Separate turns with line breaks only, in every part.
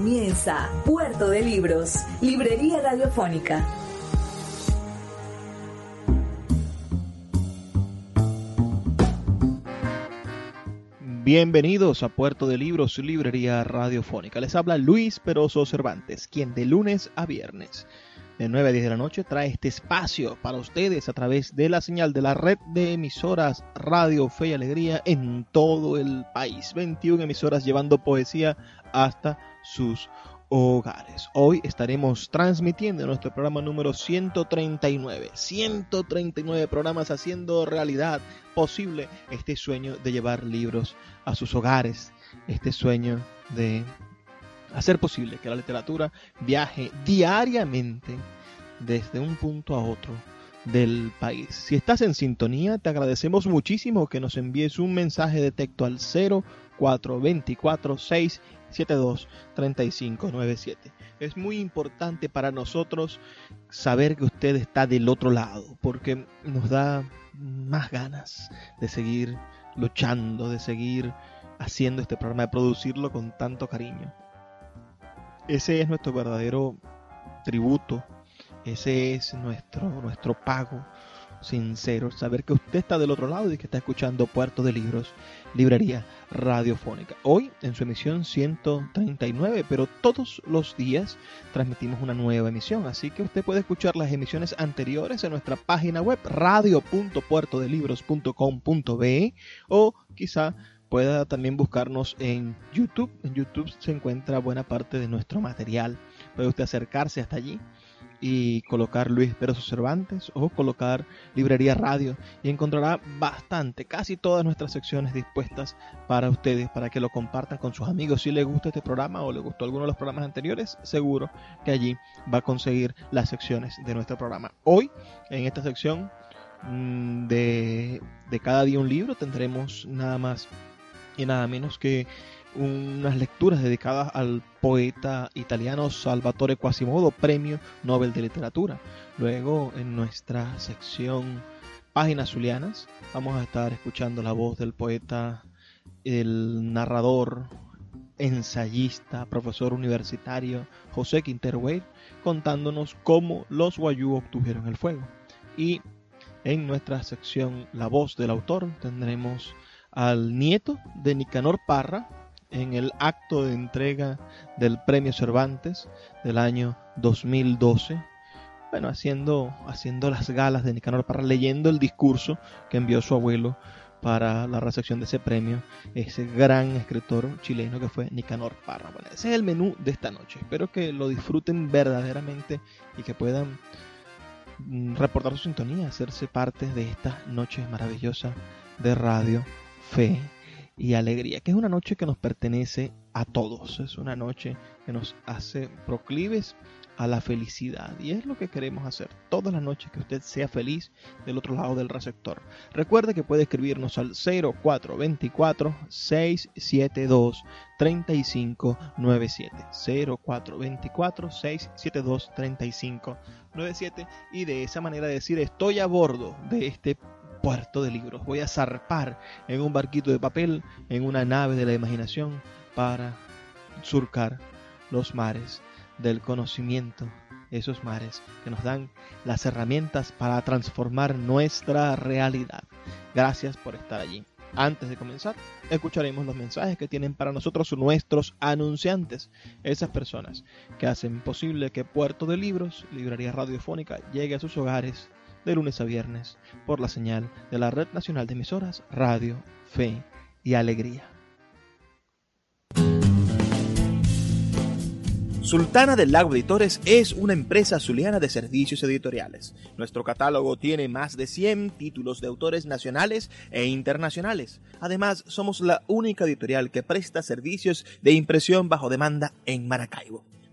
Comienza Puerto de Libros, Librería Radiofónica.
Bienvenidos a Puerto de Libros, librería radiofónica. Les habla Luis Peroso Cervantes, quien de lunes a viernes de 9 a 10 de la noche trae este espacio para ustedes a través de la señal de la red de emisoras Radio Fe y Alegría en todo el país. 21 emisoras llevando poesía hasta sus hogares. Hoy estaremos transmitiendo nuestro programa número 139. 139 programas haciendo realidad posible este sueño de llevar libros a sus hogares. Este sueño de hacer posible que la literatura viaje diariamente desde un punto a otro del país. Si estás en sintonía, te agradecemos muchísimo que nos envíes un mensaje de texto al 0424 672 3597. Es muy importante para nosotros saber que usted está del otro lado, porque nos da más ganas de seguir luchando, de seguir haciendo este programa, de producirlo con tanto cariño. Ese es nuestro verdadero tributo ese es nuestro, nuestro pago sincero, saber que usted está del otro lado y que está escuchando Puerto de Libros, Librería Radiofónica. Hoy en su emisión 139, pero todos los días transmitimos una nueva emisión, así que usted puede escuchar las emisiones anteriores en nuestra página web radio.puertodelibros.com.be o quizá pueda también buscarnos en YouTube. En YouTube se encuentra buena parte de nuestro material. Puede usted acercarse hasta allí y colocar Luis Peroso Cervantes o colocar Librería Radio y encontrará bastante, casi todas nuestras secciones dispuestas para ustedes, para que lo compartan con sus amigos. Si les gusta este programa o le gustó alguno de los programas anteriores, seguro que allí va a conseguir las secciones de nuestro programa. Hoy, en esta sección mm, de, de cada día un libro, tendremos nada más y nada menos que unas lecturas dedicadas al poeta italiano Salvatore Quasimodo, premio Nobel de Literatura. Luego, en nuestra sección Páginas Zulianas, vamos a estar escuchando la voz del poeta, el narrador, ensayista, profesor universitario José Quintero contándonos cómo los Guayú obtuvieron el fuego. Y en nuestra sección La voz del autor tendremos al nieto de Nicanor Parra, en el acto de entrega del Premio Cervantes del año 2012. Bueno, haciendo, haciendo las galas de Nicanor Parra, leyendo el discurso que envió su abuelo para la recepción de ese premio, ese gran escritor chileno que fue Nicanor Parra. Bueno, ese es el menú de esta noche. Espero que lo disfruten verdaderamente y que puedan mm, reportar su sintonía, hacerse parte de esta noche maravillosa de radio, fe y alegría, que es una noche que nos pertenece a todos, es una noche que nos hace proclives a la felicidad y es lo que queremos hacer todas las noches que usted sea feliz del otro lado del receptor. Recuerde que puede escribirnos al 0424 672 3597 0424 672 3597 y de esa manera decir estoy a bordo de este puerto de libros. Voy a zarpar en un barquito de papel, en una nave de la imaginación, para surcar los mares del conocimiento, esos mares que nos dan las herramientas para transformar nuestra realidad. Gracias por estar allí. Antes de comenzar, escucharemos los mensajes que tienen para nosotros nuestros anunciantes, esas personas que hacen posible que Puerto de Libros, Librería Radiofónica, llegue a sus hogares de lunes a viernes por la señal de la Red Nacional de Emisoras Radio, Fe y Alegría. Sultana del Lago Editores es una empresa zuliana de servicios editoriales. Nuestro catálogo tiene más de 100 títulos de autores nacionales e internacionales. Además, somos la única editorial que presta servicios de impresión bajo demanda en Maracaibo.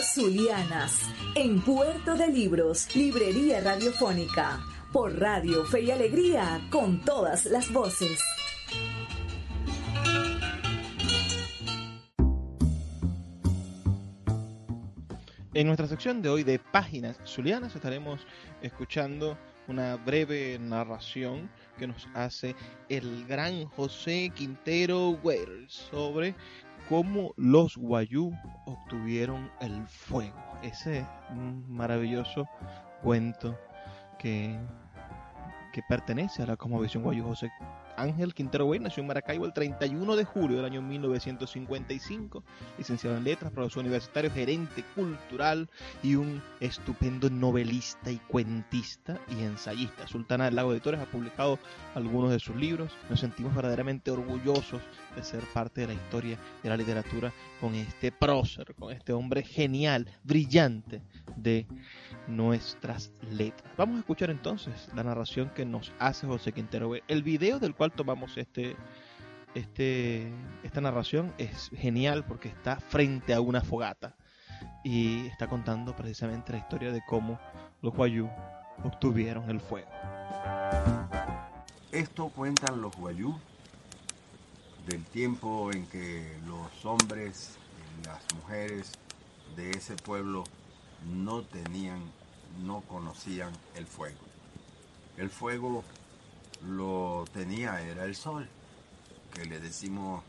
Zulianas en Puerto de Libros, Librería Radiofónica, por Radio Fe y Alegría, con todas las voces.
En nuestra sección de hoy de Páginas Zulianas estaremos escuchando una breve narración que nos hace el gran José Quintero Güell sobre cómo los Guayú obtuvieron el fuego. Ese maravilloso cuento que, que pertenece a la Cosmovisión Guayú José Ángel Quintero Güell nació en Maracaibo el 31 de julio del año 1955, licenciado en letras, profesor universitario, gerente cultural y un estupendo novelista y cuentista y ensayista. Sultana del Lago Editores ha publicado algunos de sus libros. Nos sentimos verdaderamente orgullosos de ser parte de la historia de la literatura con este prócer, con este hombre genial, brillante de nuestras letras. Vamos a escuchar entonces la narración que nos hace José Quintero Güell. El video del cual tomamos este, este, esta narración es genial porque está frente a una fogata y está contando precisamente la historia de cómo los Guayú obtuvieron el fuego.
Esto cuentan los Guayú del tiempo en que los hombres y las mujeres de ese pueblo no tenían, no conocían el fuego. El fuego lo tenía era el sol, que le decimos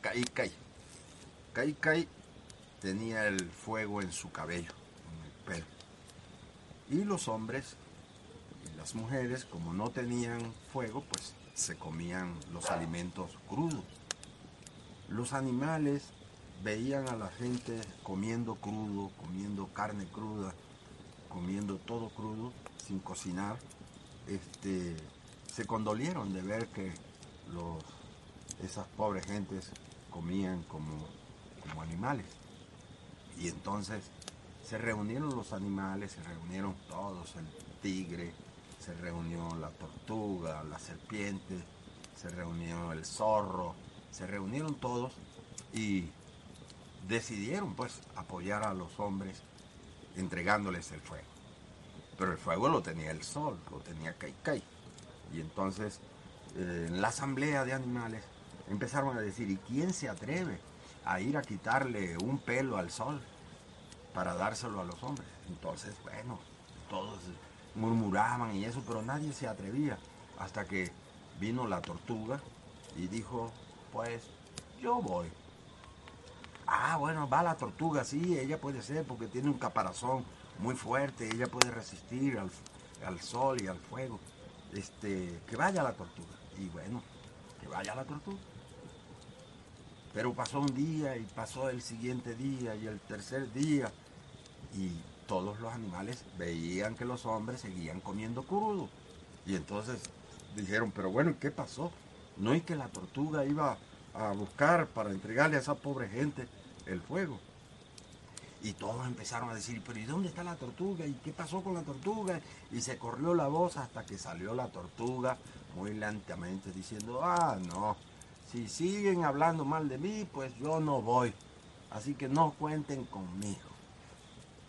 Kai Kai. Kai Kai tenía el fuego en su cabello, en el pelo. Y los hombres y las mujeres, como no tenían fuego, pues se comían los alimentos crudos. Los animales veían a la gente comiendo crudo, comiendo carne cruda, comiendo todo crudo, sin cocinar. Este, se condolieron de ver que los, esas pobres gentes comían como, como animales. Y entonces se reunieron los animales, se reunieron todos, el tigre, se reunió la tortuga, la serpiente, se reunió el zorro, se reunieron todos y decidieron pues apoyar a los hombres entregándoles el fuego. Pero el fuego lo tenía el sol, lo tenía Kaikai. Y entonces eh, en la asamblea de animales empezaron a decir, ¿y quién se atreve a ir a quitarle un pelo al sol para dárselo a los hombres? Entonces, bueno, todos murmuraban y eso, pero nadie se atrevía hasta que vino la tortuga y dijo, pues yo voy. Ah, bueno, va la tortuga, sí, ella puede ser porque tiene un caparazón muy fuerte, ella puede resistir al, al sol y al fuego este, que vaya la tortuga. Y bueno, que vaya la tortuga. Pero pasó un día y pasó el siguiente día y el tercer día y todos los animales veían que los hombres seguían comiendo crudo. Y entonces dijeron, pero bueno, ¿qué pasó? No es que la tortuga iba a buscar para entregarle a esa pobre gente el fuego. Y todos empezaron a decir, pero ¿y dónde está la tortuga? ¿Y qué pasó con la tortuga? Y se corrió la voz hasta que salió la tortuga muy lentamente diciendo, ah, no, si siguen hablando mal de mí, pues yo no voy. Así que no cuenten conmigo.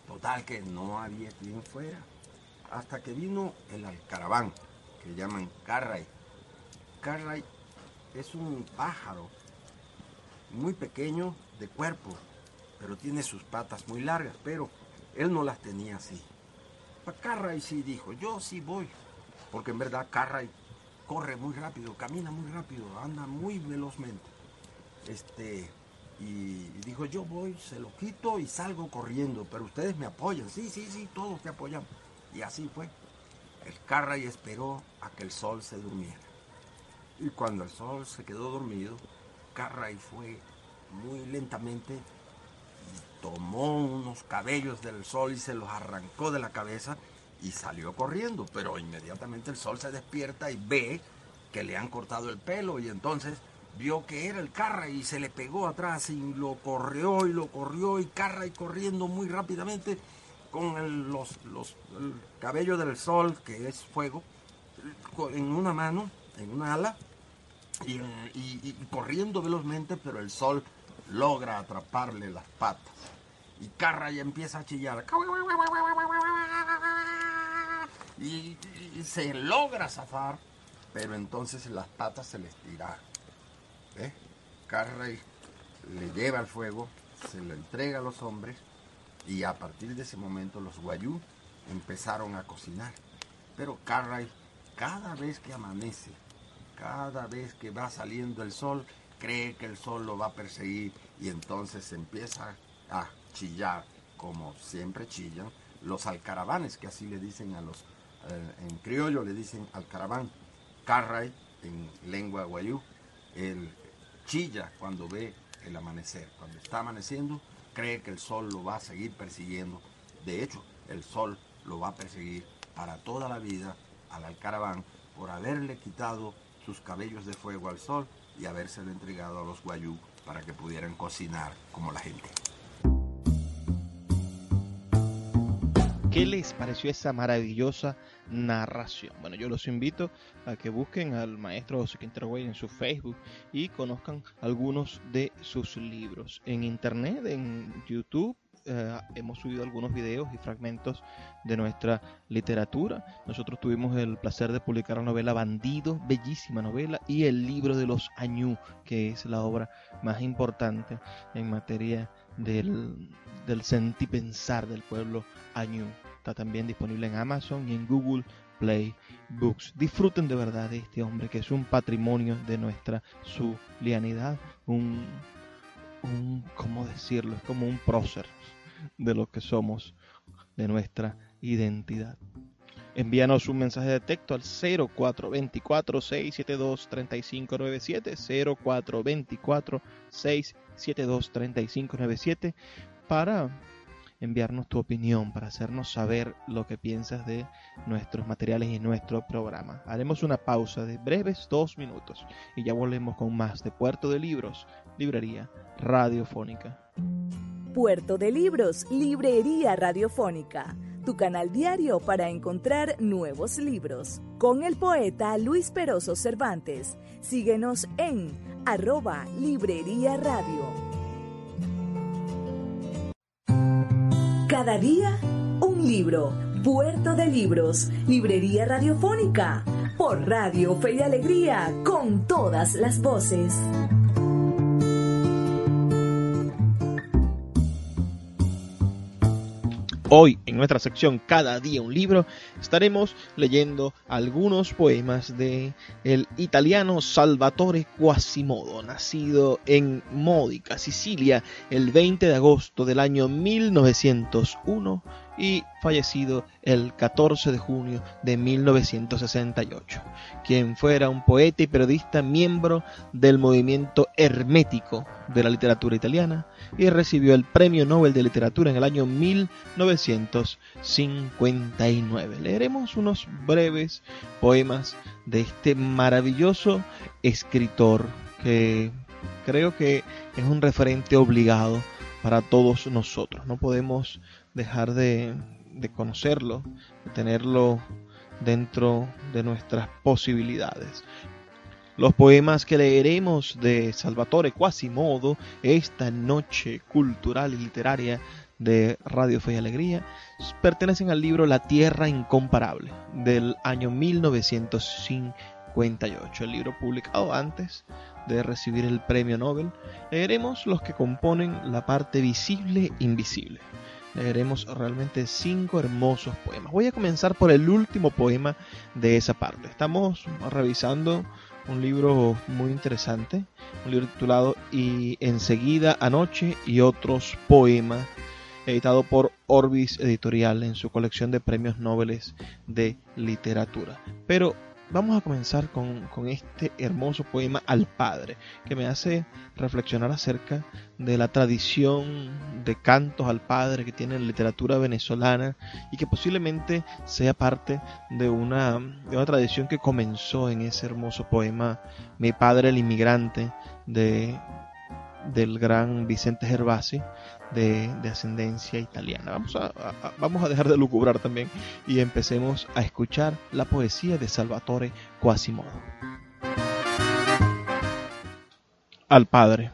Total que no había quien fuera. Hasta que vino el alcaraván, que llaman carray. Carray es un pájaro muy pequeño de cuerpo, pero tiene sus patas muy largas, pero él no las tenía así. Carray sí dijo, yo sí voy, porque en verdad Carray corre muy rápido, camina muy rápido, anda muy velozmente. Este, y dijo, yo voy, se lo quito y salgo corriendo, pero ustedes me apoyan, sí, sí, sí, todos te apoyan. Y así fue. El Carray esperó a que el sol se durmiera. Y cuando el sol se quedó dormido, Carray fue muy lentamente tomó unos cabellos del sol y se los arrancó de la cabeza y salió corriendo. Pero inmediatamente el sol se despierta y ve que le han cortado el pelo y entonces vio que era el Carra y se le pegó atrás y lo corrió y lo corrió y Carra y corriendo muy rápidamente con el, los, el cabello del sol, que es fuego, en una mano, en una ala, y, corriendo velozmente, pero el sol logra atraparle las patas. Y Carra empieza a chillar. Y, se logra zafar, pero entonces las patas se les tiraron. ¿Eh? Carrey le lleva al fuego, se lo entrega a los hombres y a partir de ese momento los guayú empezaron a cocinar. Pero Carrey cada vez que amanece, cada vez que va saliendo el sol, cree que el sol lo va a perseguir y entonces empieza a chillar, como siempre chillan los alcaravanes, que así le dicen a los, eh, en criollo le dicen alcaraván, carray en lengua guayú, el chilla cuando ve el amanecer, cuando está amaneciendo, cree que el sol lo va a seguir persiguiendo, de hecho, el sol lo va a perseguir para toda la vida al alcaraván por haberle quitado sus cabellos de fuego al sol y habérselo entregado a los guayú para que pudieran cocinar como la gente.
¿Qué les pareció esa maravillosa narración? Bueno, yo los invito a que busquen al maestro José Quintero en su Facebook y conozcan algunos de sus libros. En internet, en YouTube, eh, hemos subido algunos videos y fragmentos de nuestra literatura. Nosotros tuvimos el placer de publicar la novela Bandido, bellísima novela, y el libro de los Añú, que es la obra más importante en materia del, del sentipensar del pueblo Añú. Está también disponible en Amazon y en Google Play Books. Disfruten de verdad de este hombre que es un patrimonio de nuestra zulianidad, un, un ¿cómo decirlo? Es como un prócer de lo que somos, de nuestra identidad. Envíanos un mensaje de texto al 0424-672-3597, 0424-672-3597 para enviarnos tu opinión, para hacernos saber lo que piensas de nuestros materiales y nuestro programa. Haremos una pausa de breves dos minutos y ya volvemos con más de Puerto de Libros, Librería Radiofónica.
Puerto de Libros, Librería Radiofónica, tu canal diario para encontrar nuevos libros. Con el poeta Luis Peroso Cervantes. Síguenos en arroba Librería Radio. Cada día, un libro. Puerto de Libros, Librería Radiofónica. Por Radio Fe y Alegría, con todas las voces.
Hoy, en nuestra sección Cada día un libro, estaremos leyendo algunos poemas de el italiano Salvatore Quasimodo, nacido en Módica, Sicilia, el 20 de agosto del año 1901 y fallecido el 14 de junio de 1968, quien fuera un poeta y periodista miembro del movimiento hermético de la literatura italiana y recibió el Premio Nobel de Literatura en el año 1959. Leeremos unos breves poemas de este maravilloso escritor que creo que es un referente obligado para todos nosotros. No podemos dejar de, conocerlo, de tenerlo dentro de nuestras posibilidades. Los poemas que leeremos de Salvatore Quasimodo esta noche cultural y literaria de Radio Fe y Alegría pertenecen al libro La Tierra Incomparable del año 1958, el libro publicado antes de recibir el premio Nobel. Leeremos los que componen la parte visible invisible leeremos realmente cinco hermosos poemas. Voy a comenzar por el último poema de esa parte. Estamos revisando un libro muy interesante, un libro titulado Y enseguida anoche y otros poemas, editado por Orbis Editorial en su colección de premios Nobel de literatura. Pero vamos a comenzar con, este hermoso poema al Padre, que me hace reflexionar acerca de la tradición de cantos al Padre que tiene la literatura venezolana y que posiblemente sea parte de una, de una tradición que comenzó en ese hermoso poema Mi Padre el Inmigrante de, del gran Vicente Gervasi de, ascendencia italiana. Vamos a, vamos a dejar de lucubrar también y empecemos a escuchar la poesía de Salvatore Quasimodo. Al Padre.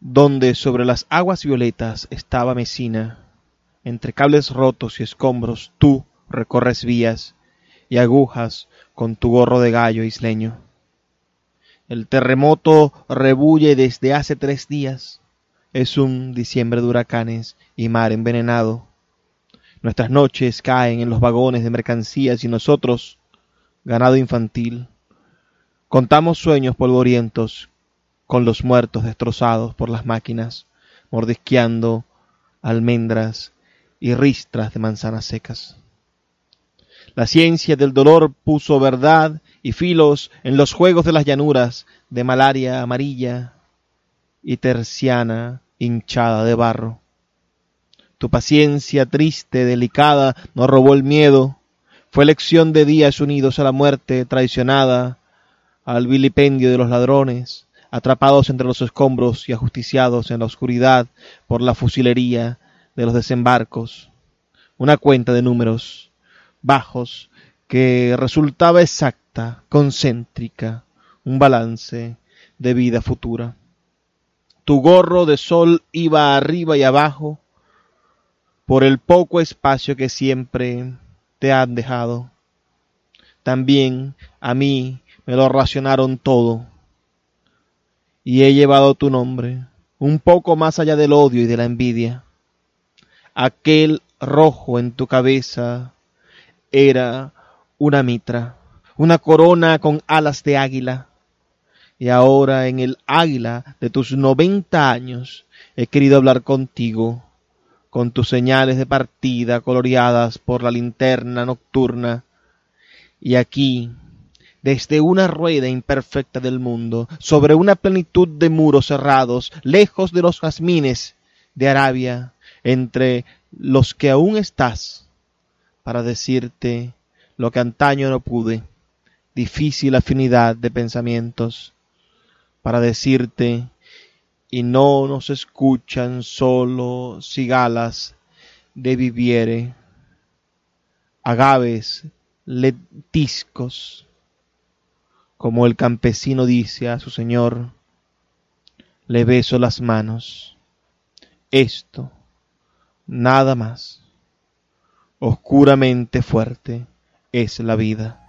Donde sobre las aguas violetas estaba Mesina, entre cables rotos y escombros tú recorres vías y agujas con tu gorro de gallo isleño el terremoto rebulle desde hace tres días. Es un diciembre de huracanes y mar envenenado. Nuestras noches caen en los vagones de mercancías y nosotros, ganado infantil, contamos sueños polvorientos con los muertos destrozados por las máquinas, mordisqueando almendras y ristras de manzanas secas. La ciencia del dolor puso verdad y filos en los juegos de las llanuras de malaria amarilla y terciana hinchada de barro. Tu paciencia triste, delicada, nos robó el miedo, fue lección de días unidos a la muerte traicionada, al vilipendio de los ladrones, atrapados entre los escombros y ajusticiados en la oscuridad por la fusilería de los desembarcos. Una cuenta de números bajos que resultaba exacta concéntrica, un balance de vida futura. Tu gorro de sol iba arriba y abajo por el poco espacio que siempre te han dejado. También a mí me lo racionaron todo y he llevado tu nombre un poco más allá del odio y de la envidia. Aquel rojo en tu cabeza era una mitra una corona con alas de águila. Y ahora en el águila de tus noventa años he querido hablar contigo, con tus señales de partida coloreadas por la linterna nocturna. Y aquí, desde una rueda imperfecta del mundo, sobre una plenitud de muros cerrados, lejos de los jazmines de Arabia, entre los que aún estás, para decirte lo que antaño no pude difícil afinidad de pensamientos para decirte y no nos escuchan solo cigalas de viviere, agaves, letiscos, como el campesino dice a su señor, le beso las manos. Esto, nada más, oscuramente fuerte, es la vida.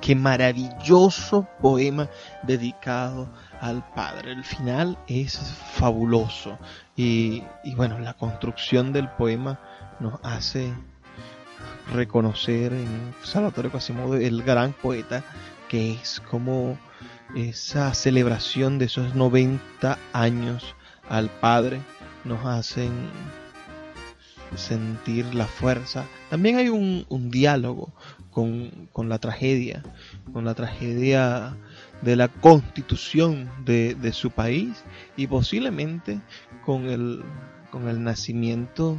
Qué maravilloso poema dedicado al Padre. El final es fabuloso. Y, bueno, la construcción del poema nos hace reconocer en Salvatore Quasimodo el gran poeta que es como esa celebración de esos 90 años al Padre nos hacen sentir la fuerza. También hay un, un diálogo con, la tragedia, con la tragedia de la constitución de, su país y posiblemente con el, con el nacimiento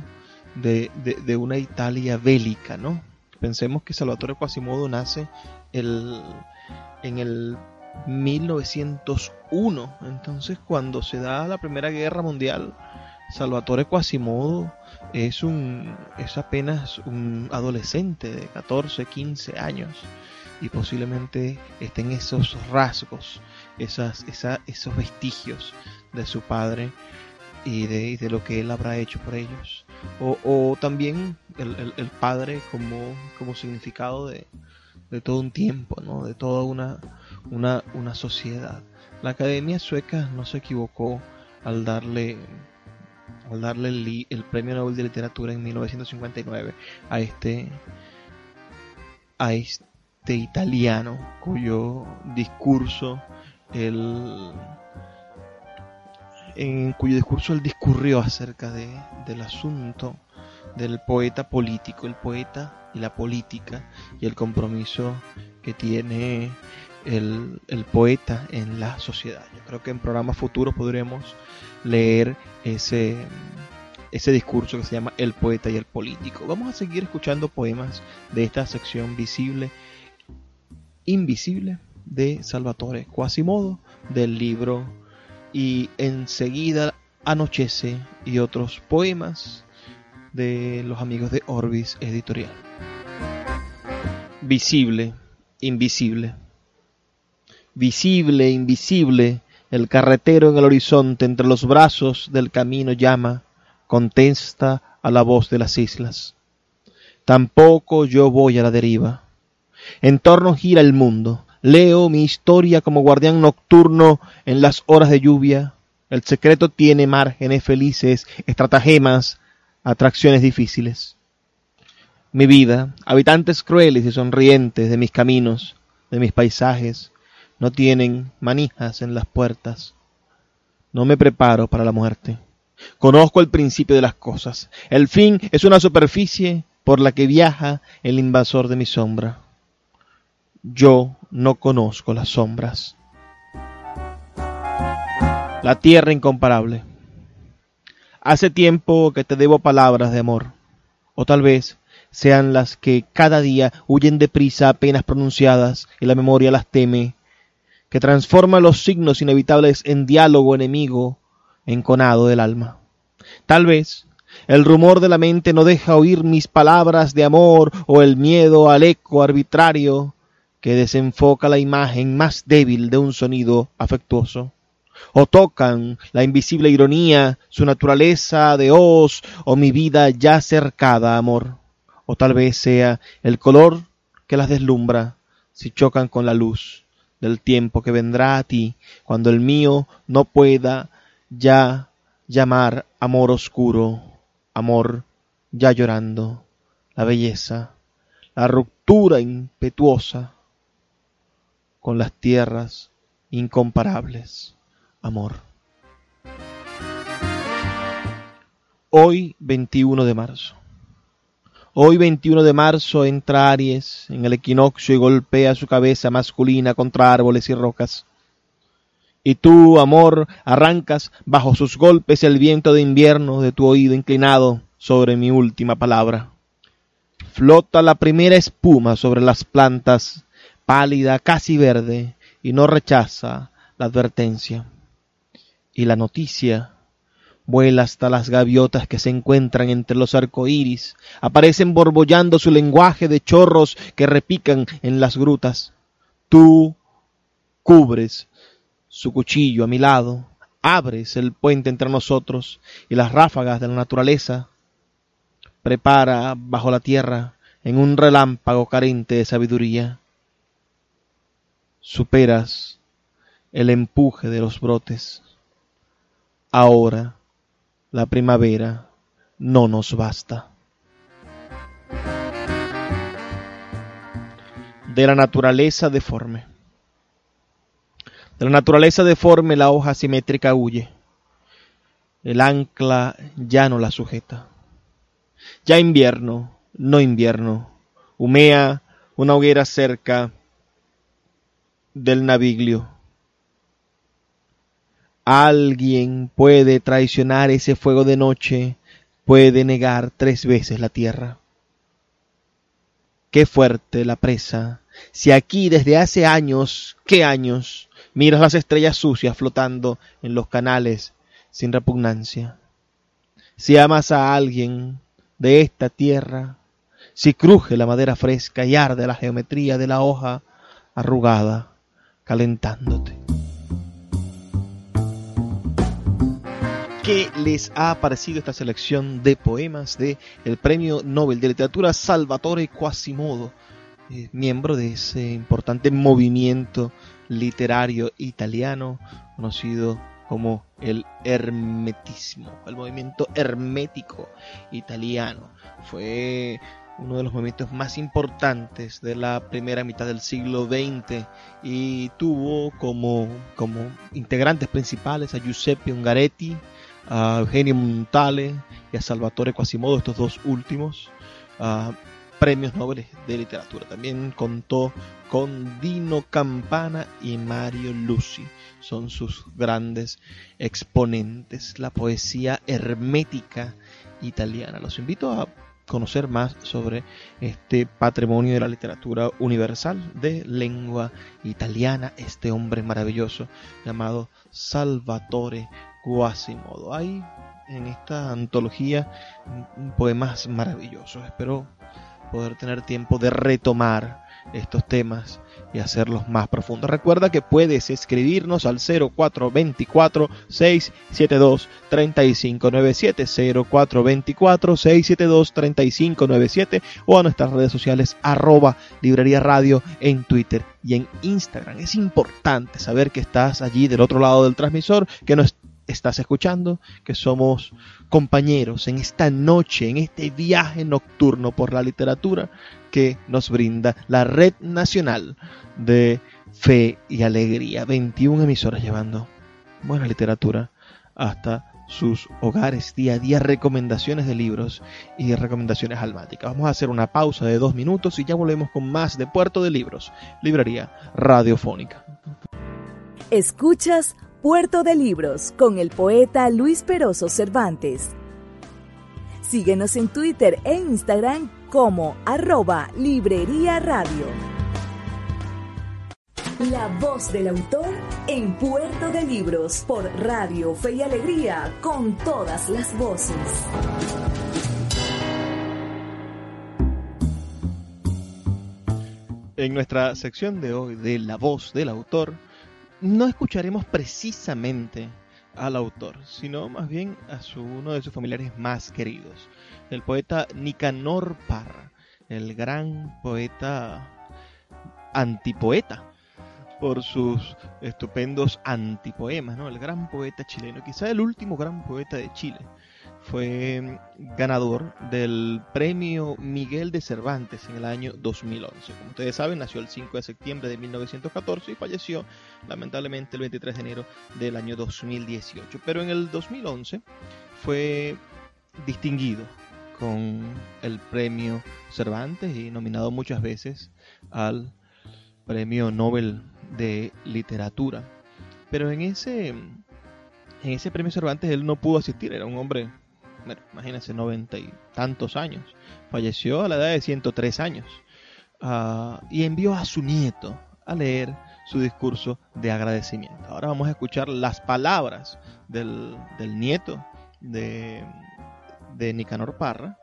de, una Italia bélica, ¿no? Pensemos que Salvatore Quasimodo nace el, en el 1901, entonces cuando se da la Primera Guerra Mundial, Salvatore Quasimodo es un es apenas un adolescente de 14, 15 años y posiblemente estén esos rasgos, esas, esos vestigios de su padre y de, de, lo que él habrá hecho por ellos. O, también el, padre como, como significado de, de, todo un tiempo, ¿no? de toda una, una, una sociedad. La Academia Sueca no se equivocó al darle al darle el, premio Nobel de Literatura en 1959 a este a este italiano cuyo discurso el en cuyo discurso él discurrió acerca de, del asunto del poeta político, el poeta y la política y el compromiso que tiene el, poeta en la sociedad. Yo creo que en programas futuros podremos leer ese, ese discurso que se llama El poeta y el político. Vamos a seguir escuchando poemas de esta sección visible, invisible de Salvatore Quasimodo del libro y enseguida anochece y otros poemas de los amigos de Orbis Editorial. Visible, invisible. Visible, invisible, el carretero en el horizonte entre los brazos del camino llama, contesta a la voz de las islas. Tampoco yo voy a la deriva. En torno gira el mundo. Leo mi historia como guardián nocturno en las horas de lluvia. El secreto tiene márgenes felices, estratagemas, atracciones difíciles. Mi vida, habitantes crueles y sonrientes de mis caminos, de mis paisajes, no tienen manijas en las puertas. No me preparo para la muerte. Conozco el principio de las cosas. El fin es una superficie por la que viaja el invasor de mi sombra. Yo no conozco las sombras. La tierra incomparable. Hace tiempo que te debo palabras de amor, o tal vez sean las que cada día huyen deprisa apenas pronunciadas y la memoria las teme, que transforma los signos inevitables en diálogo enemigo enconado del alma. Tal vez el rumor de la mente no deja oír mis palabras de amor o el miedo al eco arbitrario que desenfoca la imagen más débil de un sonido afectuoso o tocan la invisible ironía, su naturaleza de hoz, o mi vida ya cercada, amor, o tal vez sea el color que las deslumbra si chocan con la luz del tiempo que vendrá a ti, cuando el mío no pueda ya llamar amor oscuro, amor ya llorando, la belleza, la ruptura impetuosa con las tierras incomparables amor. Hoy 21 de marzo. Hoy 21 de marzo entra Aries en el equinoccio y golpea su cabeza masculina contra árboles y rocas. Y tú, amor, arrancas bajo sus golpes el viento de invierno de tu oído inclinado sobre mi última palabra. Flota la primera espuma sobre las plantas, pálida, casi verde, y no rechaza la advertencia y la noticia vuela hasta las gaviotas que se encuentran entre los arcoíris, aparecen borbollando su lenguaje de chorros que repican en las grutas. Tú cubres su cuchillo a mi lado, abres el puente entre nosotros y las ráfagas de la naturaleza. Prepara bajo la tierra en un relámpago carente de sabiduría. Superas el empuje de los brotes ahora la primavera no nos basta. De la naturaleza deforme. De la naturaleza deforme la hoja simétrica huye. El ancla ya no la sujeta. Ya invierno, no invierno, humea una hoguera cerca del naviglio Alguien puede traicionar ese fuego de noche, puede negar tres veces la tierra. Qué fuerte la presa. Si aquí desde hace años, qué años, miras las estrellas sucias flotando en los canales sin repugnancia. Si amas a alguien de esta tierra, si cruje la madera fresca y arde la geometría de la hoja arrugada, calentándote. ¿Qué les ha parecido esta selección de poemas de el Premio Nobel de Literatura Salvatore Quasimodo, eh, miembro de ese importante movimiento literario italiano conocido como el hermetismo, el movimiento hermético italiano. Fue uno de los movimientos más importantes de la primera mitad del siglo XX y tuvo como, como integrantes principales a Giuseppe Ungaretti, a Eugenio Montale y a Salvatore Quasimodo, estos dos últimos premios Nobel de literatura. También contó con Dino Campana y Mario Luci. Son sus grandes exponentes. La poesía hermética italiana. Los invito a conocer más sobre este patrimonio de la literatura universal de lengua italiana, este hombre maravilloso llamado Salvatore Quasimodo. Hay en esta antología poemas maravillosos. Espero poder tener tiempo de retomar estos temas y hacerlos más profundos. Recuerda que puedes escribirnos al 0424 672 3597 0424 672 3597 o a nuestras redes sociales arroba librería radio en Twitter y en Instagram. Es importante saber que estás allí del otro lado del transmisor, que nos estás escuchando, que somos compañeros en esta noche, en este viaje nocturno por la literatura que nos brinda la Red Nacional de Fe y Alegría. 21 emisoras llevando buena literatura hasta sus hogares día a día, recomendaciones de libros y recomendaciones almáticas. Vamos a hacer una pausa de dos minutos y ya volvemos con más de Puerto de Libros, librería radiofónica.
Escuchas Puerto de Libros con el poeta Luis Peroso Cervantes. Síguenos en Twitter e Instagram como arroba Librería Radio. La voz del autor en Puerto de Libros por Radio Fe y Alegría con todas las voces.
En nuestra sección de hoy de La voz del autor, no escucharemos precisamente al autor, sino más bien a su, uno de sus familiares más queridos, el poeta Nicanor Parra, el gran poeta antipoeta por sus estupendos antipoemas, ¿no? El gran poeta chileno, quizá el último gran poeta de Chile fue ganador del premio Miguel de Cervantes en el año 2011. Como ustedes saben, nació el 5 de septiembre de 1914 y falleció lamentablemente el 23 de enero del año 2018. Pero en el 2011 fue distinguido con el premio Cervantes y nominado muchas veces al premio Nobel de Literatura. Pero en ese, en ese premio Cervantes él no pudo asistir, era un hombre bueno, imagínense, noventa y tantos años. Falleció a la edad de 103 años. Ah, y envió a su nieto a leer su discurso de agradecimiento. Ahora vamos a escuchar las palabras del, nieto de, de Nicanor Parra,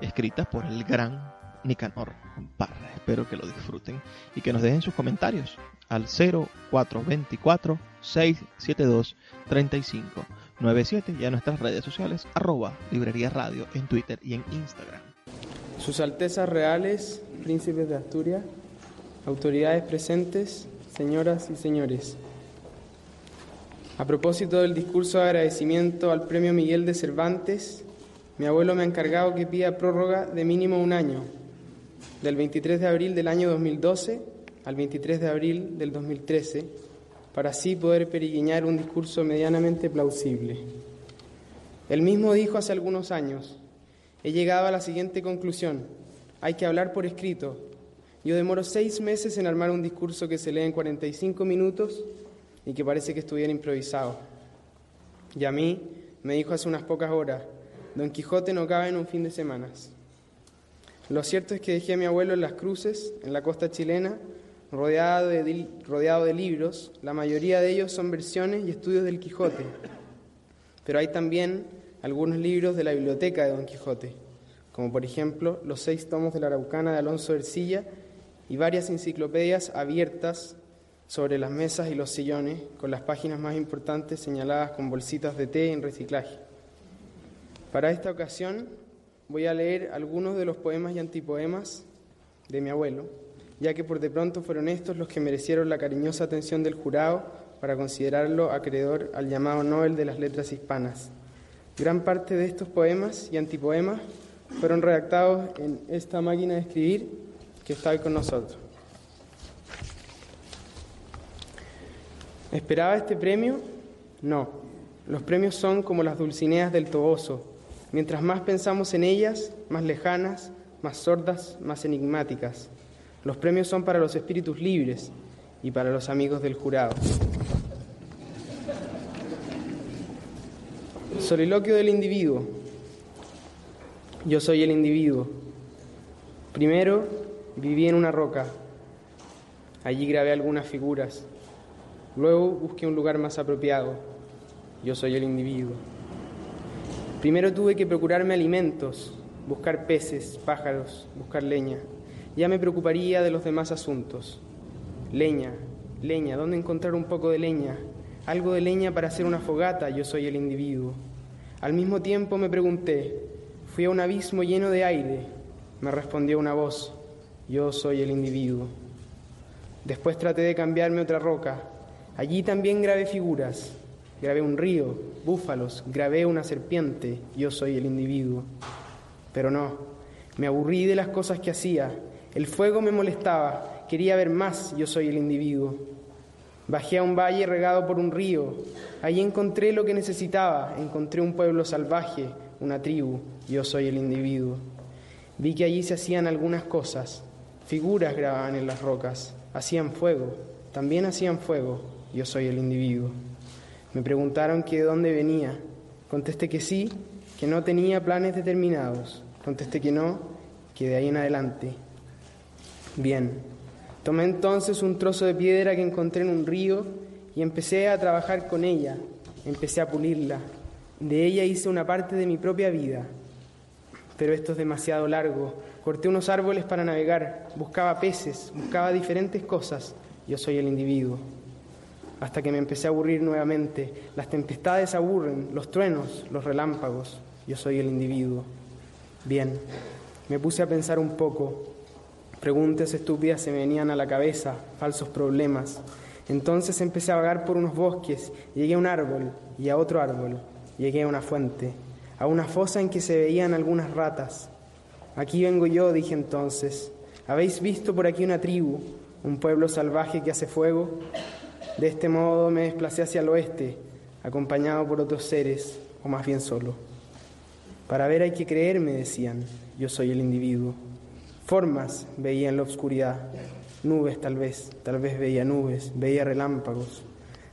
escritas por el gran Nicanor Parra. Espero que lo disfruten y que nos dejen sus comentarios al 0424 672 35 97 y a nuestras redes sociales arroba librería radio en Twitter y en Instagram.
Sus Altezas Reales, Príncipes de Asturias, autoridades presentes, señoras y señores. A propósito del discurso de agradecimiento al Premio Miguel de Cervantes, mi abuelo me ha encargado que pida prórroga de mínimo un año, del 23 de abril del año 2012 al 23 de abril del 2013 para así poder perigueñar un discurso medianamente plausible. Él mismo dijo hace algunos años, he llegado a la siguiente conclusión, hay que hablar por escrito. Yo demoro seis meses en armar un discurso que se lee en 45 minutos y que parece que estuviera improvisado. Y a mí me dijo hace unas pocas horas, Don Quijote no cabe en un fin de semanas. Lo cierto es que dejé a mi abuelo en las cruces, en la costa chilena, rodeado de, rodeado de libros, la mayoría de ellos son versiones y estudios del Quijote, pero hay también algunos libros de la biblioteca de Don Quijote, como por ejemplo los seis tomos de la Araucana de Alonso Ercilla y varias enciclopedias abiertas sobre las mesas y los sillones, con las páginas más importantes señaladas con bolsitas de té en reciclaje. Para esta ocasión voy a leer algunos de los poemas y antipoemas de mi abuelo, ya que por de pronto fueron estos los que merecieron la cariñosa atención del jurado para considerarlo acreedor al llamado Nobel de las Letras Hispanas. Gran parte de estos poemas y antipoemas fueron redactados en esta máquina de escribir que está hoy con nosotros. ¿Esperaba este premio? No. Los premios son como las dulcineas del Toboso. Mientras más pensamos en ellas, más lejanas, más sordas, más enigmáticas. Los premios son para los espíritus libres y para los amigos del jurado. Soliloquio del individuo. Yo soy el individuo. Primero viví en una roca. Allí grabé algunas figuras. Luego busqué un lugar más apropiado. Yo soy el individuo. Primero tuve que procurarme alimentos, buscar peces, pájaros, buscar leña. Ya me preocuparía de los demás asuntos. Leña, leña, ¿dónde encontrar un poco de leña? Algo de leña para hacer una fogata, yo soy el individuo. Al mismo tiempo me pregunté, fui a un abismo lleno de aire. Me respondió una voz, yo soy el individuo. Después traté de cambiarme otra roca. Allí también grabé figuras. Grabé un río, búfalos, grabé una serpiente, yo soy el individuo. Pero no, me aburrí de las cosas que hacía. El fuego me molestaba, quería ver más, yo soy el individuo. Bajé a un valle regado por un río. Allí encontré lo que necesitaba. Encontré un pueblo salvaje, una tribu. Yo soy el individuo. Vi que allí se hacían algunas cosas. Figuras grababan en las rocas. Hacían fuego. También hacían fuego. Yo soy el individuo. Me preguntaron que de dónde venía. Contesté que sí, que no tenía planes determinados. Contesté que no, que de ahí en adelante. Bien. Tomé entonces un trozo de piedra que encontré en un río y empecé a trabajar con ella, empecé a pulirla. De ella hice una parte de mi propia vida. Pero esto es demasiado largo. Corté unos árboles para navegar, buscaba peces, buscaba diferentes cosas. Yo soy el individuo. Hasta que me empecé a aburrir nuevamente. Las tempestades aburren, los truenos, los relámpagos. Yo soy el individuo. Bien, me puse a pensar un poco. Preguntas estúpidas se me venían a la cabeza, falsos problemas. Entonces empecé a vagar por unos bosques, llegué a un árbol y a otro árbol, llegué a una fuente, a una fosa en que se veían algunas ratas. Aquí vengo yo, dije entonces. ¿Habéis visto por aquí una tribu, un pueblo salvaje que hace fuego? De este modo me desplacé hacia el oeste, acompañado por otros seres, o más bien solo. Para ver hay que creer, me decían, yo soy el individuo. Formas veía en la oscuridad, nubes tal vez, tal vez veía nubes, veía relámpagos.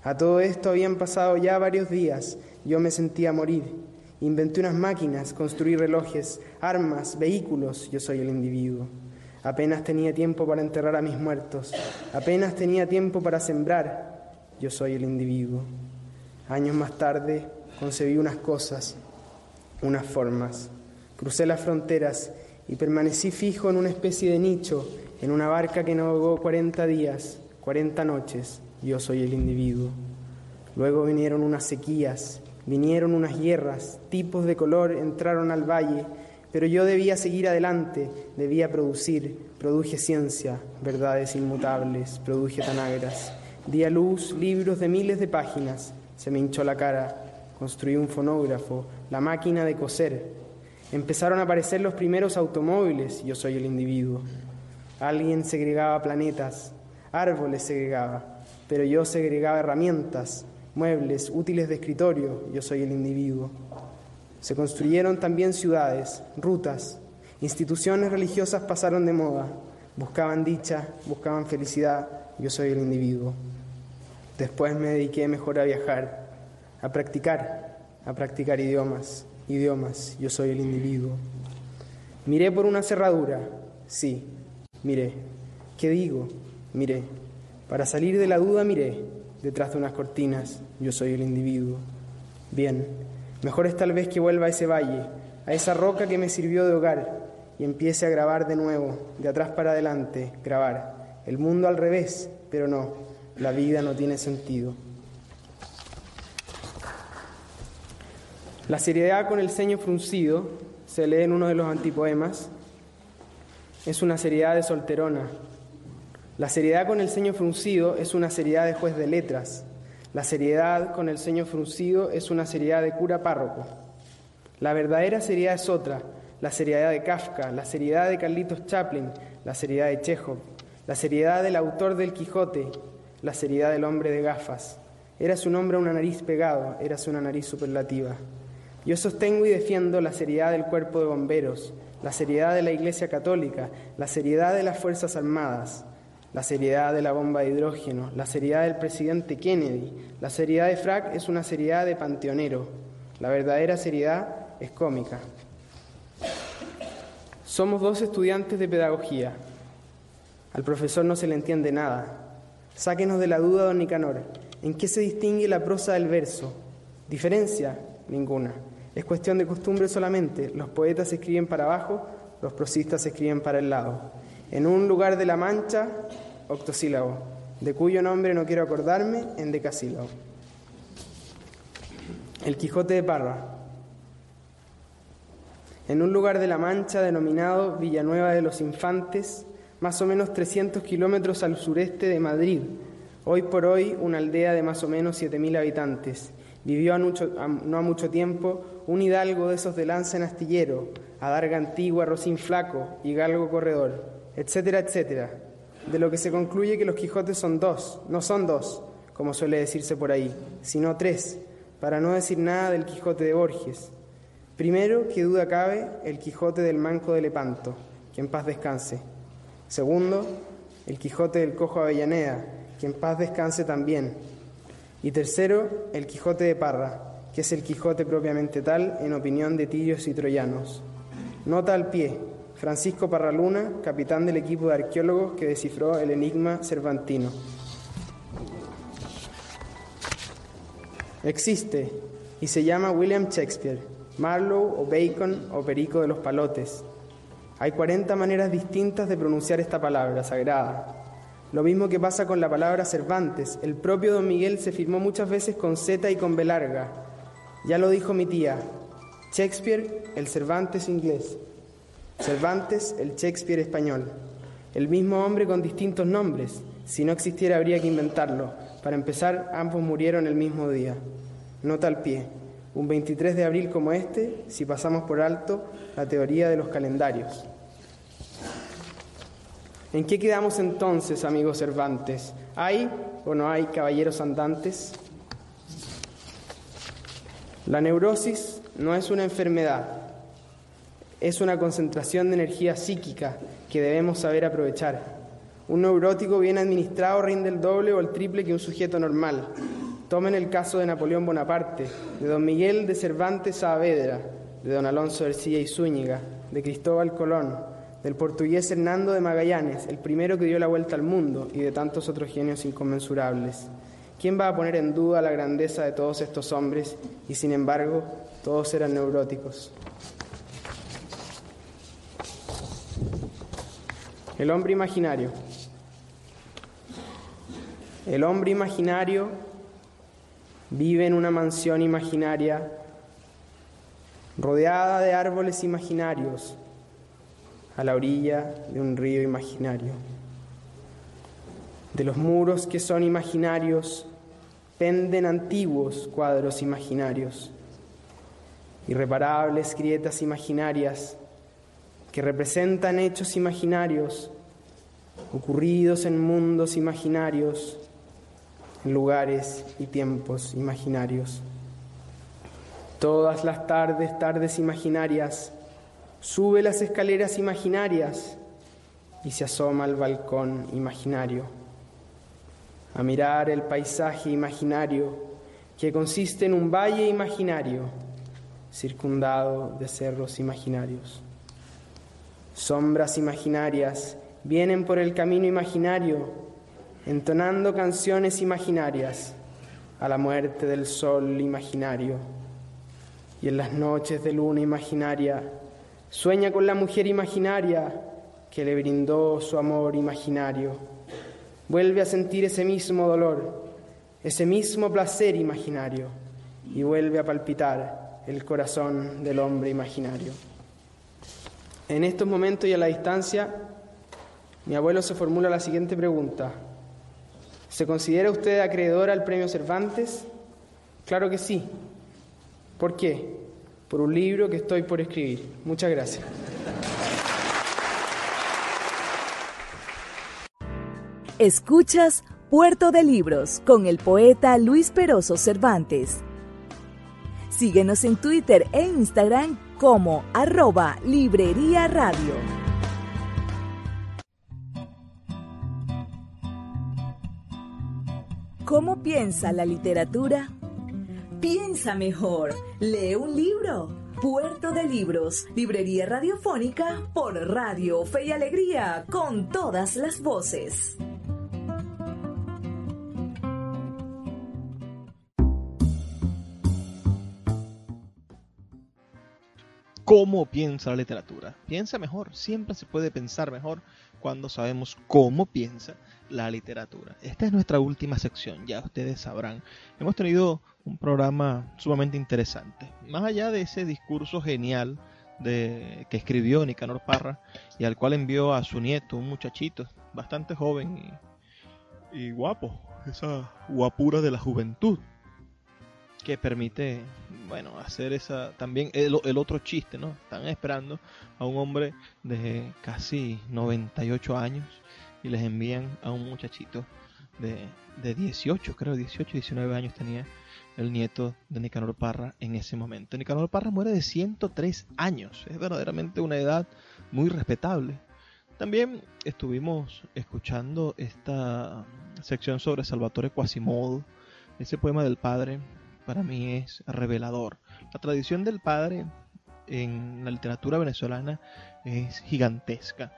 A todo esto habían pasado ya varios días, yo me sentía morir. Inventé unas máquinas, construí relojes, armas, vehículos, yo soy el individuo. Apenas tenía tiempo para enterrar a mis muertos, apenas tenía tiempo para sembrar, yo soy el individuo. Años más tarde concebí unas cosas, unas formas. Crucé las fronteras y permanecí fijo en una especie de nicho, en una barca que navegó 40 días, 40 noches. Yo soy el individuo. Luego vinieron unas sequías, vinieron unas guerras, tipos de color entraron al valle, pero yo debía seguir adelante, debía producir, produje ciencia, verdades inmutables, produje tanagras, di a luz libros de miles de páginas, se me hinchó la cara, construí un fonógrafo, la máquina de coser, Empezaron a aparecer los primeros automóviles, yo soy el individuo. Alguien segregaba planetas, árboles segregaba, pero yo segregaba herramientas, muebles, útiles de escritorio, yo soy el individuo. Se construyeron también ciudades, rutas, instituciones religiosas pasaron de moda, buscaban dicha, buscaban felicidad, yo soy el individuo. Después me dediqué mejor a viajar, a practicar, a practicar idiomas idiomas, yo soy el individuo. Miré por una cerradura, sí, miré. ¿Qué digo? Miré. Para salir de la duda miré. Detrás de unas cortinas, yo soy el individuo. Bien, mejor es tal vez que vuelva a ese valle, a esa roca que me sirvió de hogar, y empiece a grabar de nuevo, de atrás para adelante, grabar. El mundo al revés, pero no, la vida no tiene sentido. La seriedad con el ceño fruncido, se lee en uno de los antipoemas, es una seriedad de solterona. La seriedad con el ceño fruncido es una seriedad de juez de letras. La seriedad con el ceño fruncido es una seriedad de cura párroco. La verdadera seriedad es otra, la seriedad de Kafka, la seriedad de Carlitos Chaplin, la seriedad de Chekhov, la seriedad del autor del Quijote, la seriedad del hombre de gafas. Era su nombre una nariz pegado, era una nariz superlativa. Yo sostengo y defiendo la seriedad del cuerpo de bomberos, la seriedad de la Iglesia Católica, la seriedad de las Fuerzas Armadas, la seriedad de la bomba de hidrógeno, la seriedad del presidente Kennedy. La seriedad de Frack es una seriedad de panteonero. La verdadera seriedad es cómica. Somos dos estudiantes de pedagogía. Al profesor no se le entiende nada. Sáquenos de la duda, don Nicanor. ¿En qué se distingue la prosa del verso? ¿Diferencia? Ninguna. Es cuestión de costumbre solamente. Los poetas escriben para abajo, los prosistas escriben para el lado. En un lugar de la mancha, octosílabo, de cuyo nombre no quiero acordarme, en decasílabo. El Quijote de Parra. En un lugar de la Mancha denominado Villanueva de los Infantes, más o menos 300 kilómetros al sureste de Madrid, hoy por hoy una aldea de más o menos 7.000 habitantes. Vivió no a mucho tiempo un hidalgo de esos de lanza en astillero, adarga antigua, rocín flaco y galgo corredor, etcétera, etcétera. De lo que se concluye que los Quijotes son dos, no son dos, como suele decirse por ahí, sino tres, para no decir nada del Quijote de Borges. Primero, que duda cabe, el Quijote del Manco de Lepanto, que en paz descanse. Segundo, el Quijote del Cojo Avellaneda, que en paz descanse también. Y tercero, el Quijote de Parra, que es el Quijote propiamente tal en opinión de tirios y troyanos. Nota al pie, Francisco Parraluna, capitán del equipo de arqueólogos que descifró el enigma cervantino. Existe y se llama William Shakespeare, Marlowe o Bacon o Perico de los Palotes, hay 40 maneras distintas de pronunciar esta palabra sagrada. Lo mismo que pasa con la palabra Cervantes. El propio don Miguel se firmó muchas veces con Z y con B. Ya lo dijo mi tía. Shakespeare, el Cervantes inglés. Cervantes, el Shakespeare español. El mismo hombre con distintos nombres. Si no existiera habría que inventarlo. Para empezar, ambos murieron el mismo día. Nota al pie. Un 23 de abril como este, si pasamos por alto la teoría de los calendarios. ¿En qué quedamos entonces, amigos Cervantes? ¿Hay o no hay caballeros andantes? La neurosis no es una enfermedad, es una concentración de energía psíquica que debemos saber aprovechar. Un neurótico bien administrado rinde el doble o el triple que un sujeto normal. Tomen el caso de Napoleón Bonaparte, de don Miguel de Cervantes Saavedra, de don Alonso Ercilla y Zúñiga, de Cristóbal Colón, del portugués Hernando de Magallanes, el primero que dio la vuelta al mundo, y de tantos otros genios inconmensurables. ¿Quién va a poner en duda la grandeza de todos estos hombres? Y sin embargo, todos eran neuróticos. El hombre imaginario. El hombre imaginario vive en una mansión imaginaria rodeada de árboles imaginarios a la orilla de un río imaginario. De los muros que son imaginarios penden antiguos cuadros imaginarios, irreparables grietas imaginarias que representan hechos imaginarios ocurridos en mundos imaginarios, en lugares y tiempos imaginarios. Todas las tardes, tardes imaginarias, Sube las escaleras imaginarias y se asoma al balcón imaginario a mirar el paisaje imaginario que consiste en un valle imaginario circundado de cerros imaginarios. Sombras imaginarias vienen por el camino imaginario entonando canciones imaginarias a la muerte del sol imaginario y en las noches de luna imaginaria Sueña con la mujer imaginaria que le brindó su amor imaginario. Vuelve a sentir ese mismo dolor, ese mismo placer imaginario y vuelve a palpitar el corazón del hombre imaginario. En estos momentos y a la distancia, mi abuelo se formula la siguiente pregunta. ¿Se considera usted acreedor al premio Cervantes? Claro que sí. ¿Por qué? Por un libro que estoy por escribir. Muchas gracias.
Escuchas Puerto de Libros con el poeta Luis Peroso Cervantes. Síguenos en Twitter e Instagram como arroba Librería Radio. ¿Cómo piensa la literatura? Piensa mejor, lee un libro. Puerto de Libros, librería radiofónica por Radio Fe y Alegría, con todas las voces.
¿Cómo piensa la literatura? Piensa mejor, siempre se puede pensar mejor cuando sabemos cómo piensa la literatura. Esta es nuestra última sección, ya ustedes sabrán. Hemos tenido un programa sumamente interesante. Más allá de ese discurso genial de, que escribió Nicanor Parra y al cual envió a su nieto, un muchachito bastante joven y, guapo, esa guapura de la juventud que permite, bueno, hacer esa también el, otro chiste, ¿no? Están esperando a un hombre de casi 98 años y les envían a un muchachito de, de 18, creo, 18, 19 años tenía el nieto de Nicanor Parra en ese momento. Nicanor Parra muere de 103 años, es verdaderamente una edad muy respetable. También estuvimos escuchando esta sección sobre Salvatore Quasimodo, ese poema del padre para mí es revelador. La tradición del padre en la literatura venezolana es gigantesca.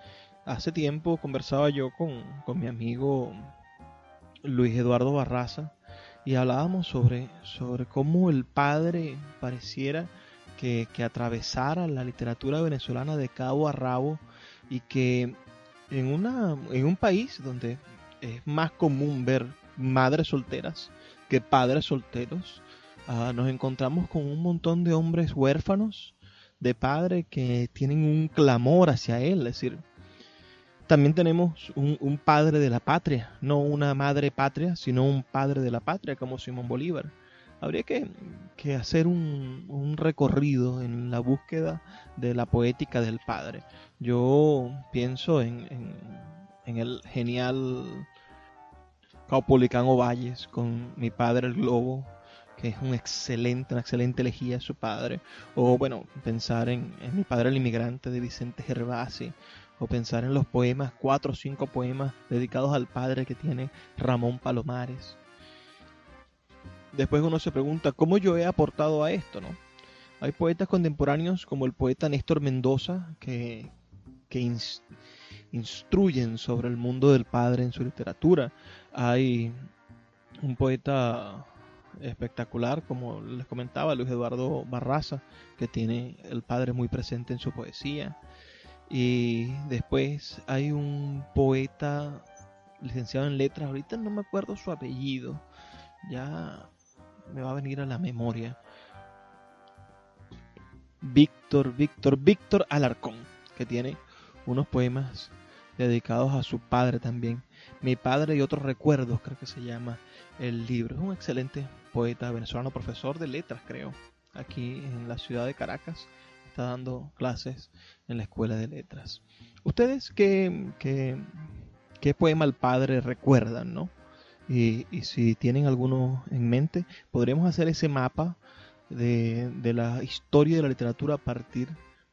Hace tiempo conversaba yo con, con mi amigo Luis Eduardo Barraza y hablábamos sobre, sobre cómo el padre pareciera que, que, atravesara la literatura venezolana de cabo a rabo y que en, una, en un país donde es más común ver madres solteras que padres solteros, uh, nos encontramos con un montón de hombres huérfanos de padre que tienen un clamor hacia él, es decir, también tenemos un, padre de la patria, no una madre patria, sino un padre de la patria como Simón Bolívar. Habría que, hacer un, recorrido en la búsqueda de la poética del padre. Yo pienso en, el genial Caupolicano Valles con mi padre el Globo, es un excelente, una excelente elegía su padre. O bueno, pensar en, en mi padre el inmigrante de Vicente Gervasi o pensar en los poemas, cuatro o cinco poemas dedicados al padre que tiene Ramón Palomares. Después uno se pregunta, ¿cómo yo he aportado a esto? ¿no? Hay poetas contemporáneos como el poeta Néstor Mendoza que, que instruyen sobre el mundo del padre en su literatura. Hay un poeta espectacular, como les comentaba, Luis Eduardo Barraza, que tiene el padre muy presente en su poesía. Y después hay un poeta licenciado en letras, ahorita no me acuerdo su apellido, ya me va a venir a la memoria. Víctor, Víctor, Víctor Alarcón, que tiene unos poemas dedicados a su padre también. Mi padre y otros recuerdos, creo que se llama el libro. Es un excelente poeta venezolano, profesor de letras, creo, aquí en la ciudad de Caracas está dando clases en la escuela de letras. ¿Ustedes qué, qué, poema al padre recuerdan, no? Y, si tienen alguno en mente, podremos hacer ese mapa de, de la historia de la literatura a partir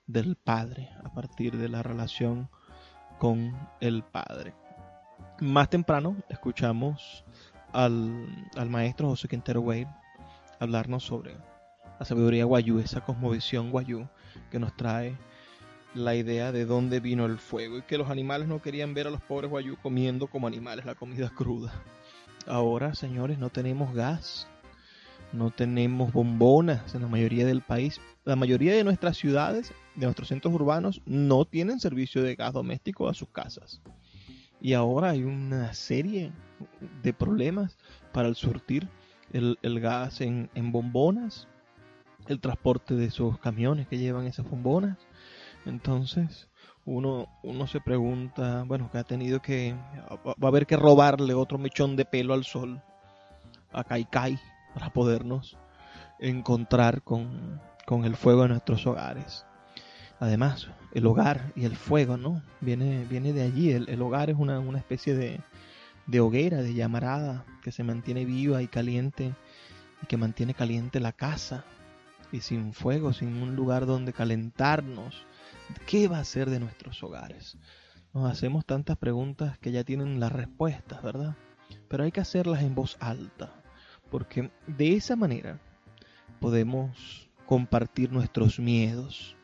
del padre, a partir de la relación con el padre. Más temprano escuchamos al, al maestro José Quintero Wade hablarnos sobre la sabiduría guayú, esa cosmovisión guayú que nos trae la idea de dónde vino el fuego y que los animales no querían ver a los pobres guayú comiendo como animales la comida cruda. Ahora, señores, no tenemos gas, no tenemos bombonas en la mayoría del país. La mayoría de nuestras ciudades, de nuestros centros urbanos, no tienen servicio de gas doméstico a sus casas. Y ahora hay una serie de problemas para el surtir el, gas en, bombonas el transporte de esos camiones que llevan esas bombonas. Entonces, uno, uno se pregunta, bueno, que ha tenido que, va a haber que robarle otro mechón de pelo al sol, a Kaikai, para podernos encontrar con, con el fuego en nuestros hogares. Además, el hogar y el fuego, ¿no? Viene, viene de allí. El, hogar es una, una especie de, de hoguera, de llamarada, que se mantiene viva y caliente y que mantiene caliente la casa y sin fuego, sin un lugar donde calentarnos. ¿Qué va a ser de nuestros hogares? Nos hacemos tantas preguntas que ya tienen las respuestas, ¿verdad? Pero hay que hacerlas en voz alta, porque de esa manera podemos compartir nuestros miedos.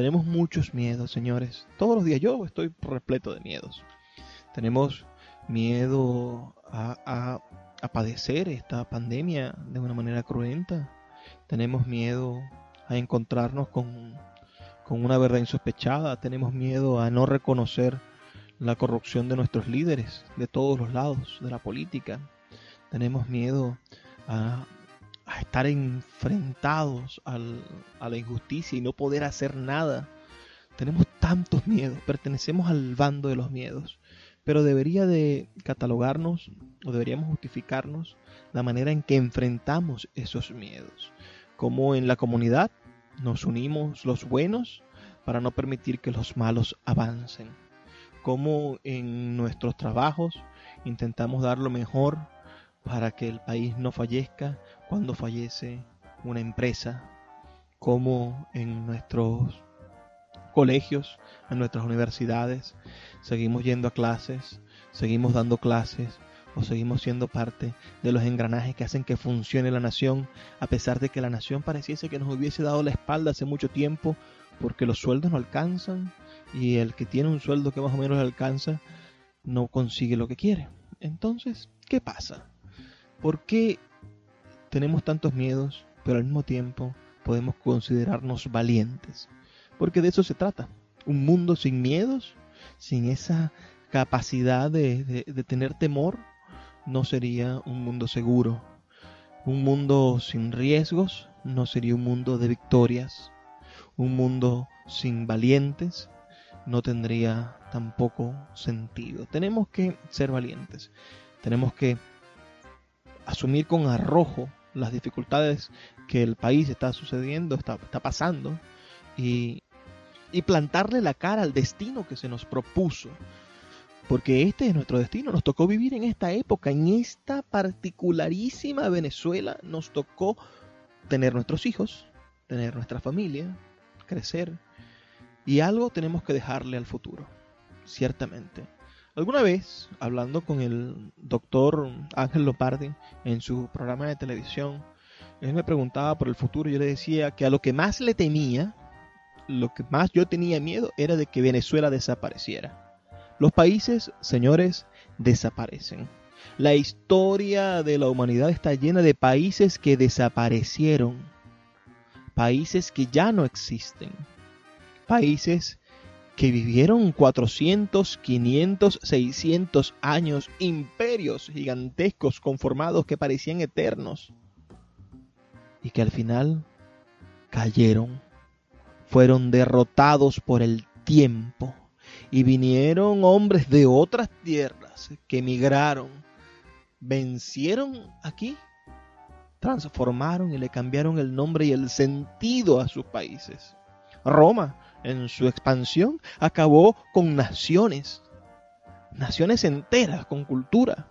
Tenemos muchos miedos, señores. Todos los días yo estoy repleto de miedos. Tenemos miedo a, a, padecer esta pandemia de una manera cruenta. Tenemos miedo a encontrarnos con, con una verdad insospechada. Tenemos miedo a no reconocer la corrupción de nuestros líderes de todos los lados de la política. Tenemos miedo a, estar enfrentados a la injusticia y no poder hacer nada. Tenemos tantos miedos, pertenecemos al bando de los miedos pero debería de catalogarnos o deberíamos justificarnos la manera en que enfrentamos esos miedos. Como en la comunidad nos unimos los buenos para no permitir que los malos avancen. Como en nuestros trabajos intentamos dar lo mejor para que el país no fallezca cuando fallece una empresa. Como en nuestros colegios, en nuestras universidades, seguimos yendo a clases, seguimos dando clases o seguimos siendo parte de los engranajes que hacen que funcione la nación, a pesar de que la nación pareciese que nos hubiese dado la espalda hace mucho tiempo porque los sueldos no alcanzan y el que tiene un sueldo que más o menos alcanza no consigue lo que quiere. Entonces, ¿qué pasa? ¿Por qué tenemos tantos miedos, pero al mismo tiempo podemos considerarnos valientes? Porque de eso se trata. Un mundo sin miedos sin esa capacidad de, tener temor, no sería un mundo seguro. Un mundo sin riesgos no sería un mundo de victorias. Un mundo sin valientes no tendría tampoco sentido. Tenemos que ser valientes. Tenemos que asumir con arrojo las dificultades que el país está sucediendo, está, está pasando, y, y plantarle la cara al destino que se nos propuso. Porque este es nuestro destino, nos tocó vivir en esta época, en esta particularísima Venezuela, nos tocó tener nuestros hijos, tener nuestra familia, crecer, y algo tenemos que dejarle al futuro, ciertamente. Alguna vez, hablando con el doctor Ángel Lopardi en su programa de televisión, él me preguntaba por el futuro y yo le decía que a lo que más le temía lo que más yo tenía miedo era de que Venezuela desapareciera. Los países, señores, desaparecen. La historia de la humanidad está llena de países que desaparecieron. Países que ya no existen. Países que vivieron 400, 500, 600 años, imperios gigantescos conformados que parecían eternos y que al final cayeron fueron derrotados por el tiempo y vinieron hombres de otras tierras que emigraron, vencieron aquí, transformaron y le cambiaron el nombre y el sentido a sus países. Roma, en su expansión, acabó con naciones, naciones enteras con cultura,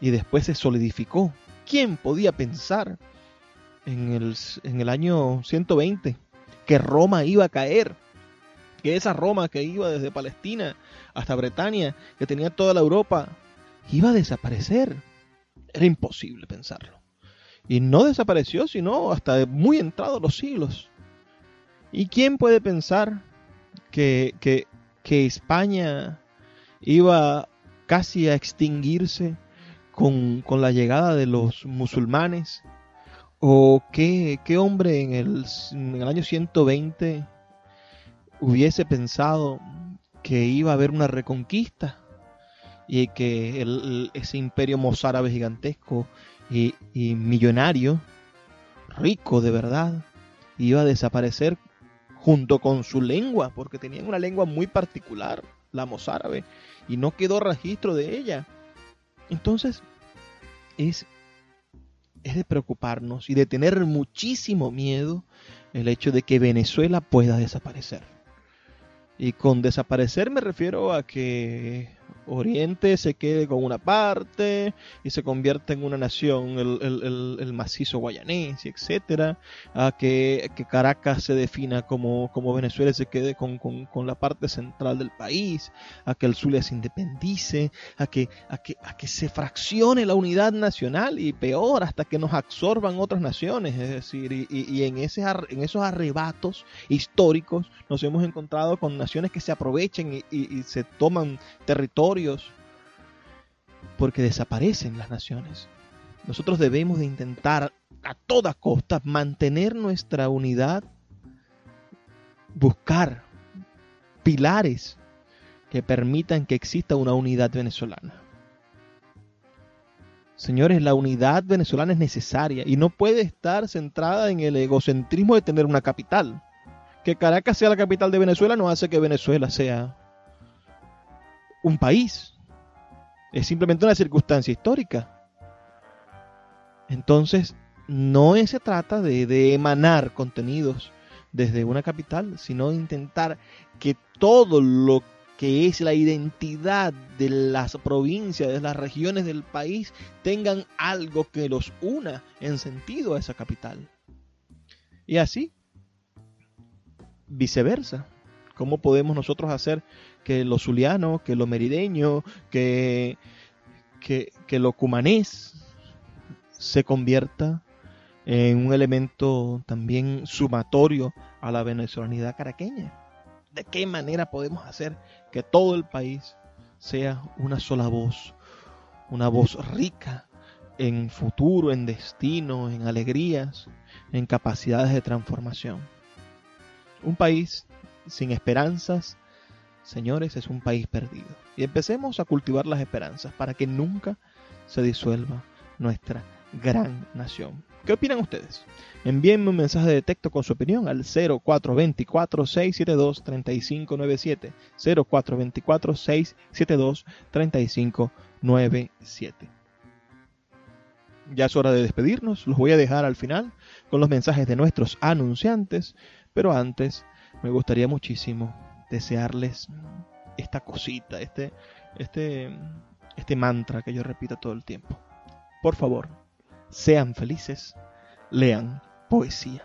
y después se solidificó. ¿Quién podía pensar en el, en el año 120 que Roma iba a caer, que esa Roma que iba desde Palestina hasta Bretaña, que tenía toda la Europa, iba a desaparecer. Era imposible pensarlo. Y no desapareció, sino hasta muy entrados los siglos. ¿Y quién puede pensar que, que, que España iba casi a extinguirse con, con, la llegada de los musulmanes ¿O qué, hombre en el, en el, año 120 hubiese pensado que iba a haber una reconquista y que ese imperio mozárabe gigantesco y, y, millonario, rico de verdad, iba a desaparecer junto con su lengua, porque tenían una lengua muy particular, la mozárabe, y no quedó registro de ella. Entonces, es es de preocuparnos y de tener muchísimo miedo el hecho de que Venezuela pueda desaparecer. Y con desaparecer me refiero a que Oriente se quede con una parte y se convierte en una nación, el, macizo guayanés, etcétera, a que, Caracas se defina como, como Venezuela y se quede con, la parte central del país, a que el Zulia se independice, a que, a, que, a que se fraccione la unidad nacional y peor, hasta que nos absorban otras naciones, es decir, y, en, ese, en esos arrebatos históricos nos hemos encontrado con naciones que se aprovechen y se toman territorio porque desaparecen las naciones. Nosotros debemos de intentar a toda costa mantener nuestra unidad, buscar pilares que permitan que exista una unidad venezolana. Señores, la unidad venezolana es necesaria y no puede estar centrada en el egocentrismo de tener una capital. Que Caracas sea la capital de Venezuela no hace que Venezuela sea un país. Es simplemente una circunstancia histórica. Entonces, no se trata de, emanar contenidos desde una capital, sino de intentar que todo lo que es la identidad de las provincias, de las regiones del país, tengan algo que los una en sentido a esa capital. Y así, viceversa. ¿Cómo podemos nosotros hacer que lo zuliano, que lo merideño, que, que, lo cumanés se convierta en un elemento también sumatorio a la venezolanidad caraqueña. ¿De qué manera podemos hacer que todo el país sea una sola voz, una voz rica en futuro, en destino, en alegrías, en capacidades de transformación? Un país sin esperanzas, señores, es un país perdido. Y empecemos a cultivar las esperanzas para que nunca se disuelva nuestra gran nación. ¿Qué opinan ustedes? Envíenme un mensaje de texto con su opinión al 0424-672-3597. 0424-672-3597. Ya es hora de despedirnos, los voy a dejar al final con los mensajes de nuestros anunciantes, pero antes me gustaría muchísimo desearles esta cosita, este, este, este mantra que yo repito todo el tiempo. Por favor, sean felices, lean poesía.